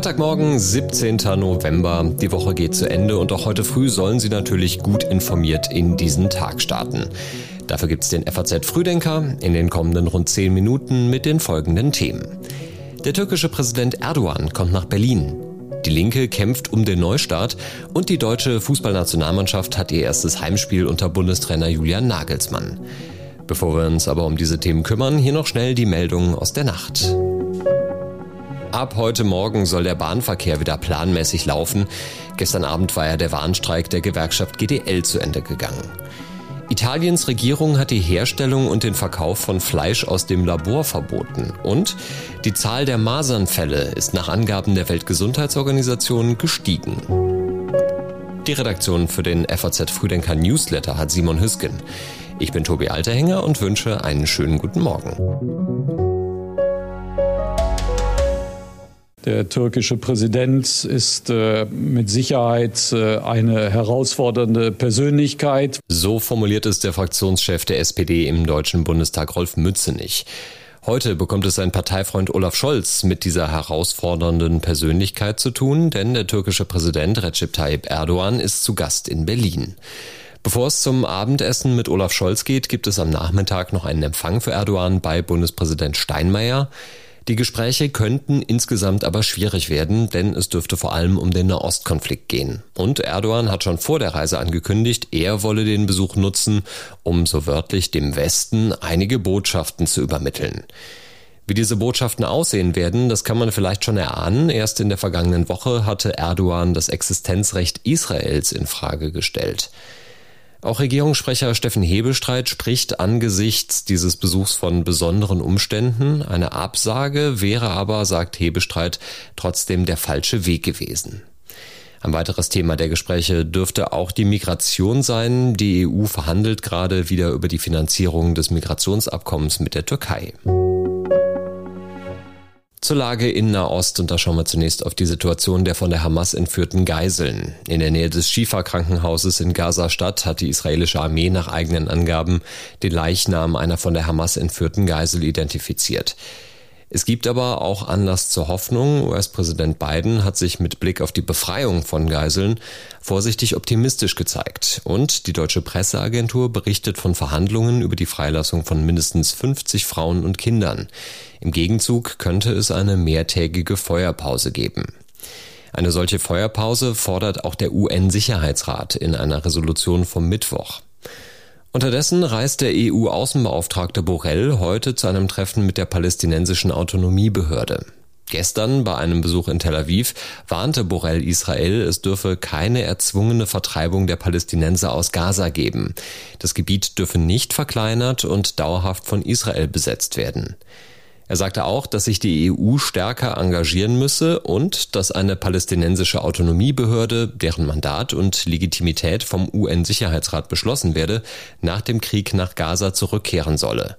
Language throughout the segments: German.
Freitagmorgen, 17. November. Die Woche geht zu Ende und auch heute früh sollen Sie natürlich gut informiert in diesen Tag starten. Dafür gibt's den FAZ Frühdenker in den kommenden rund 10 Minuten mit den folgenden Themen. Der türkische Präsident Erdogan kommt nach Berlin. Die Linke kämpft um den Neustart und die deutsche Fußballnationalmannschaft hat ihr erstes Heimspiel unter Bundestrainer Julian Nagelsmann. Bevor wir uns aber um diese Themen kümmern, hier noch schnell die Meldungen aus der Nacht. Ab heute Morgen soll der Bahnverkehr wieder planmäßig laufen. Gestern Abend war ja der Warnstreik der Gewerkschaft GDL zu Ende gegangen. Italiens Regierung hat die Herstellung und den Verkauf von Fleisch aus dem Labor verboten. Und die Zahl der Masernfälle ist nach Angaben der Weltgesundheitsorganisation gestiegen. Die Redaktion für den FAZ Früdenker Newsletter hat Simon Hüsken. Ich bin Tobi Alterhänger und wünsche einen schönen guten Morgen. Der türkische Präsident ist äh, mit Sicherheit äh, eine herausfordernde Persönlichkeit. So formuliert es der Fraktionschef der SPD im Deutschen Bundestag Rolf Mützenich. Heute bekommt es sein Parteifreund Olaf Scholz mit dieser herausfordernden Persönlichkeit zu tun, denn der türkische Präsident Recep Tayyip Erdogan ist zu Gast in Berlin. Bevor es zum Abendessen mit Olaf Scholz geht, gibt es am Nachmittag noch einen Empfang für Erdogan bei Bundespräsident Steinmeier. Die Gespräche könnten insgesamt aber schwierig werden, denn es dürfte vor allem um den Nahostkonflikt gehen. Und Erdogan hat schon vor der Reise angekündigt, er wolle den Besuch nutzen, um so wörtlich dem Westen einige Botschaften zu übermitteln. Wie diese Botschaften aussehen werden, das kann man vielleicht schon erahnen. Erst in der vergangenen Woche hatte Erdogan das Existenzrecht Israels in Frage gestellt. Auch Regierungssprecher Steffen Hebestreit spricht angesichts dieses Besuchs von besonderen Umständen. Eine Absage wäre aber, sagt Hebestreit, trotzdem der falsche Weg gewesen. Ein weiteres Thema der Gespräche dürfte auch die Migration sein. Die EU verhandelt gerade wieder über die Finanzierung des Migrationsabkommens mit der Türkei. Zur Lage in Nahost und da schauen wir zunächst auf die Situation der von der Hamas entführten Geiseln. In der Nähe des Shifa-Krankenhauses in Gaza-Stadt hat die israelische Armee nach eigenen Angaben den Leichnam einer von der Hamas entführten Geisel identifiziert. Es gibt aber auch Anlass zur Hoffnung. US-Präsident Biden hat sich mit Blick auf die Befreiung von Geiseln vorsichtig optimistisch gezeigt. Und die deutsche Presseagentur berichtet von Verhandlungen über die Freilassung von mindestens 50 Frauen und Kindern. Im Gegenzug könnte es eine mehrtägige Feuerpause geben. Eine solche Feuerpause fordert auch der UN-Sicherheitsrat in einer Resolution vom Mittwoch. Unterdessen reist der EU-Außenbeauftragte Borrell heute zu einem Treffen mit der palästinensischen Autonomiebehörde. Gestern bei einem Besuch in Tel Aviv warnte Borrell Israel, es dürfe keine erzwungene Vertreibung der Palästinenser aus Gaza geben. Das Gebiet dürfe nicht verkleinert und dauerhaft von Israel besetzt werden. Er sagte auch, dass sich die EU stärker engagieren müsse und dass eine palästinensische Autonomiebehörde, deren Mandat und Legitimität vom UN-Sicherheitsrat beschlossen werde, nach dem Krieg nach Gaza zurückkehren solle.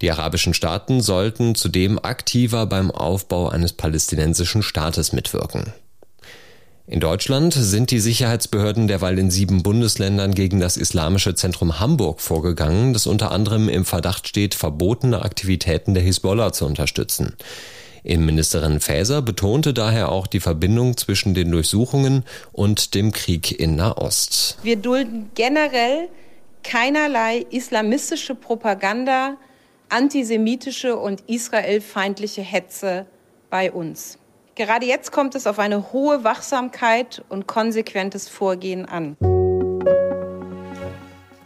Die arabischen Staaten sollten zudem aktiver beim Aufbau eines palästinensischen Staates mitwirken. In Deutschland sind die Sicherheitsbehörden derweil in sieben Bundesländern gegen das Islamische Zentrum Hamburg vorgegangen, das unter anderem im Verdacht steht, verbotene Aktivitäten der Hisbollah zu unterstützen. Innenministerin Faeser betonte daher auch die Verbindung zwischen den Durchsuchungen und dem Krieg in Nahost. Wir dulden generell keinerlei islamistische Propaganda, antisemitische und israelfeindliche Hetze bei uns. Gerade jetzt kommt es auf eine hohe Wachsamkeit und konsequentes Vorgehen an.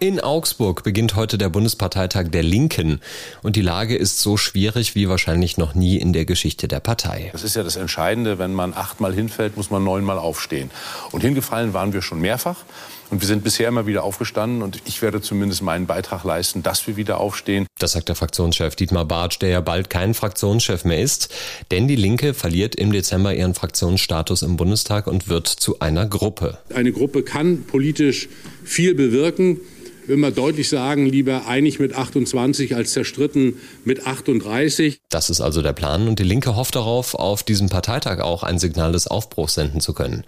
In Augsburg beginnt heute der Bundesparteitag der Linken und die Lage ist so schwierig wie wahrscheinlich noch nie in der Geschichte der Partei. Das ist ja das Entscheidende, wenn man achtmal hinfällt, muss man neunmal aufstehen. Und hingefallen waren wir schon mehrfach. Und wir sind bisher immer wieder aufgestanden und ich werde zumindest meinen Beitrag leisten, dass wir wieder aufstehen. Das sagt der Fraktionschef Dietmar Bartsch, der ja bald kein Fraktionschef mehr ist. Denn die Linke verliert im Dezember ihren Fraktionsstatus im Bundestag und wird zu einer Gruppe. Eine Gruppe kann politisch viel bewirken man deutlich sagen, lieber einig mit 28 als zerstritten mit 38. Das ist also der Plan und die Linke hofft darauf, auf diesem Parteitag auch ein Signal des Aufbruchs senden zu können.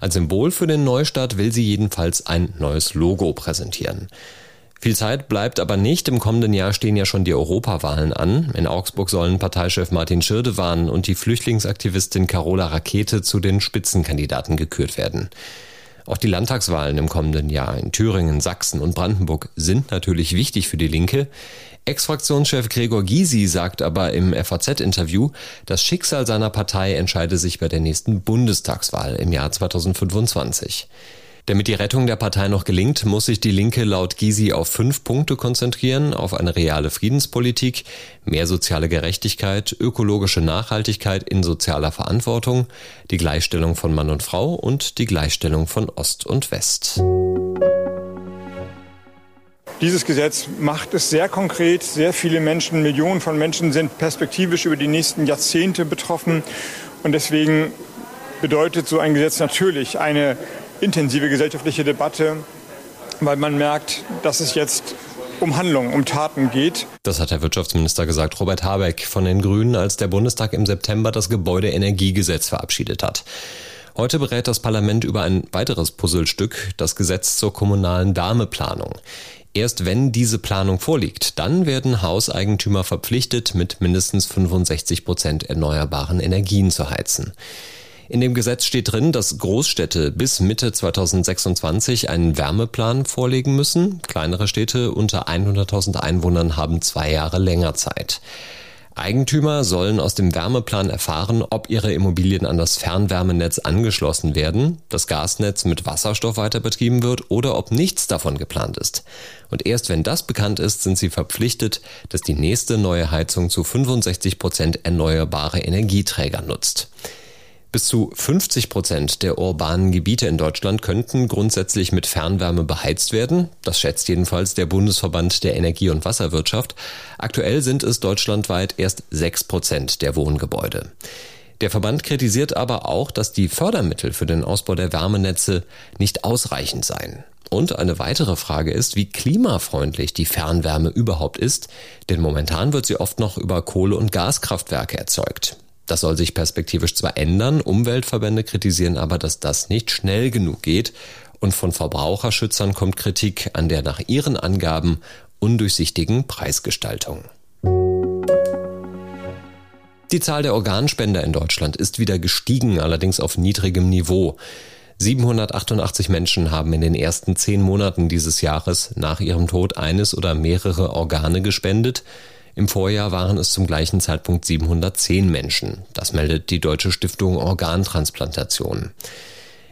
Als Symbol für den Neustart will sie jedenfalls ein neues Logo präsentieren. Viel Zeit bleibt aber nicht. Im kommenden Jahr stehen ja schon die Europawahlen an. In Augsburg sollen Parteichef Martin Schirdewan und die Flüchtlingsaktivistin Carola Rakete zu den Spitzenkandidaten gekürt werden. Auch die Landtagswahlen im kommenden Jahr in Thüringen, Sachsen und Brandenburg sind natürlich wichtig für die Linke. Ex-Fraktionschef Gregor Gysi sagt aber im FAZ-Interview, das Schicksal seiner Partei entscheide sich bei der nächsten Bundestagswahl im Jahr 2025. Damit die Rettung der Partei noch gelingt, muss sich die Linke laut Gysi auf fünf Punkte konzentrieren, auf eine reale Friedenspolitik, mehr soziale Gerechtigkeit, ökologische Nachhaltigkeit in sozialer Verantwortung, die Gleichstellung von Mann und Frau und die Gleichstellung von Ost und West. Dieses Gesetz macht es sehr konkret. Sehr viele Menschen, Millionen von Menschen sind perspektivisch über die nächsten Jahrzehnte betroffen. Und deswegen bedeutet so ein Gesetz natürlich eine intensive gesellschaftliche Debatte, weil man merkt, dass es jetzt um Handlungen, um Taten geht. Das hat der Wirtschaftsminister gesagt, Robert Habeck von den Grünen, als der Bundestag im September das Gebäudeenergiegesetz verabschiedet hat. Heute berät das Parlament über ein weiteres Puzzlestück, das Gesetz zur kommunalen Wärmeplanung. Erst wenn diese Planung vorliegt, dann werden Hauseigentümer verpflichtet, mit mindestens 65 Prozent erneuerbaren Energien zu heizen. In dem Gesetz steht drin, dass Großstädte bis Mitte 2026 einen Wärmeplan vorlegen müssen. Kleinere Städte unter 100.000 Einwohnern haben zwei Jahre länger Zeit. Eigentümer sollen aus dem Wärmeplan erfahren, ob ihre Immobilien an das Fernwärmenetz angeschlossen werden, das Gasnetz mit Wasserstoff weiter betrieben wird oder ob nichts davon geplant ist. Und erst wenn das bekannt ist, sind sie verpflichtet, dass die nächste neue Heizung zu 65 Prozent erneuerbare Energieträger nutzt. Bis zu 50 Prozent der urbanen Gebiete in Deutschland könnten grundsätzlich mit Fernwärme beheizt werden. Das schätzt jedenfalls der Bundesverband der Energie- und Wasserwirtschaft. Aktuell sind es deutschlandweit erst 6 Prozent der Wohngebäude. Der Verband kritisiert aber auch, dass die Fördermittel für den Ausbau der Wärmenetze nicht ausreichend seien. Und eine weitere Frage ist, wie klimafreundlich die Fernwärme überhaupt ist, denn momentan wird sie oft noch über Kohle- und Gaskraftwerke erzeugt. Das soll sich perspektivisch zwar ändern, Umweltverbände kritisieren aber, dass das nicht schnell genug geht und von Verbraucherschützern kommt Kritik an der nach ihren Angaben undurchsichtigen Preisgestaltung. Die Zahl der Organspender in Deutschland ist wieder gestiegen, allerdings auf niedrigem Niveau. 788 Menschen haben in den ersten zehn Monaten dieses Jahres nach ihrem Tod eines oder mehrere Organe gespendet. Im Vorjahr waren es zum gleichen Zeitpunkt 710 Menschen. Das meldet die Deutsche Stiftung Organtransplantation.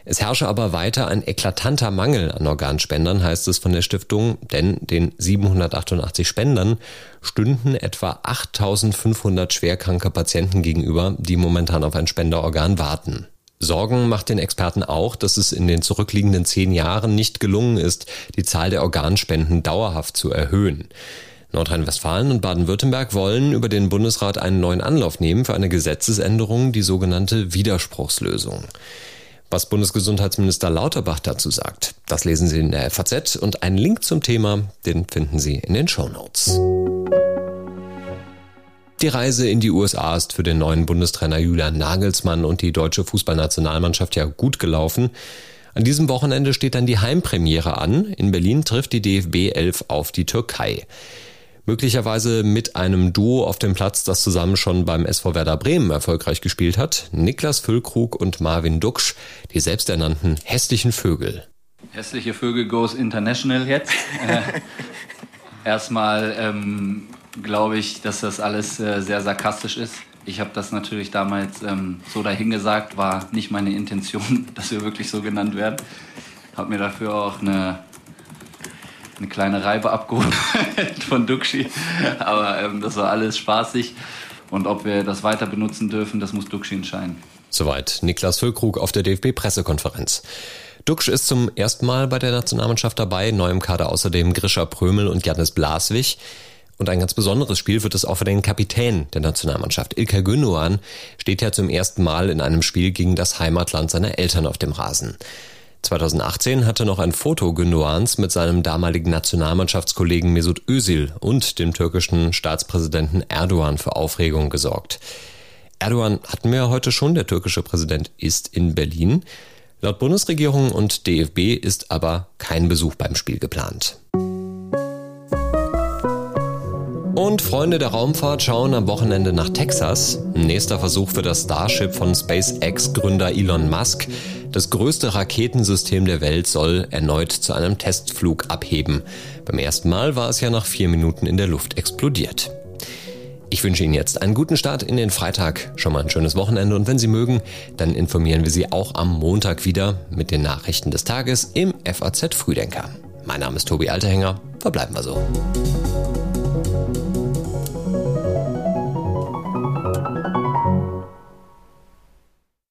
Es herrsche aber weiter ein eklatanter Mangel an Organspendern, heißt es von der Stiftung, denn den 788 Spendern stünden etwa 8500 schwerkranke Patienten gegenüber, die momentan auf ein Spenderorgan warten. Sorgen macht den Experten auch, dass es in den zurückliegenden zehn Jahren nicht gelungen ist, die Zahl der Organspenden dauerhaft zu erhöhen. Nordrhein-Westfalen und Baden-Württemberg wollen über den Bundesrat einen neuen Anlauf nehmen für eine Gesetzesänderung, die sogenannte Widerspruchslösung. Was Bundesgesundheitsminister Lauterbach dazu sagt, das lesen Sie in der FAZ und einen Link zum Thema, den finden Sie in den Show Notes. Die Reise in die USA ist für den neuen Bundestrainer Julian Nagelsmann und die deutsche Fußballnationalmannschaft ja gut gelaufen. An diesem Wochenende steht dann die Heimpremiere an. In Berlin trifft die DFB 11 auf die Türkei möglicherweise mit einem Duo auf dem Platz, das zusammen schon beim SV Werder Bremen erfolgreich gespielt hat. Niklas Füllkrug und Marvin Duksch, die selbsternannten hässlichen Vögel. Hässliche Vögel goes international jetzt. äh, erstmal ähm, glaube ich, dass das alles äh, sehr sarkastisch ist. Ich habe das natürlich damals ähm, so dahingesagt, war nicht meine Intention, dass wir wirklich so genannt werden. Habe mir dafür auch eine eine kleine Reibe abgeholt von Duxi. Aber ähm, das war alles spaßig. Und ob wir das weiter benutzen dürfen, das muss Duxi entscheiden. Soweit Niklas Füllkrug auf der DFB-Pressekonferenz. Duxch ist zum ersten Mal bei der Nationalmannschaft dabei, neu im Kader außerdem Grisha Prömel und Janis Blaswig. Und ein ganz besonderes Spiel wird es auch für den Kapitän der Nationalmannschaft. Ilkay Gündoğan steht ja zum ersten Mal in einem Spiel gegen das Heimatland seiner Eltern auf dem Rasen. 2018 hatte noch ein Foto Gündoğans mit seinem damaligen Nationalmannschaftskollegen Mesut Özil und dem türkischen Staatspräsidenten Erdogan für Aufregung gesorgt. Erdogan hatten wir ja heute schon, der türkische Präsident ist in Berlin. Laut Bundesregierung und DFB ist aber kein Besuch beim Spiel geplant. Und Freunde der Raumfahrt schauen am Wochenende nach Texas. Nächster Versuch für das Starship von SpaceX-Gründer Elon Musk. Das größte Raketensystem der Welt soll erneut zu einem Testflug abheben. Beim ersten Mal war es ja nach vier Minuten in der Luft explodiert. Ich wünsche Ihnen jetzt einen guten Start in den Freitag, schon mal ein schönes Wochenende und wenn Sie mögen, dann informieren wir Sie auch am Montag wieder mit den Nachrichten des Tages im FAZ Frühdenker. Mein Name ist Tobi Alterhänger, verbleiben wir so.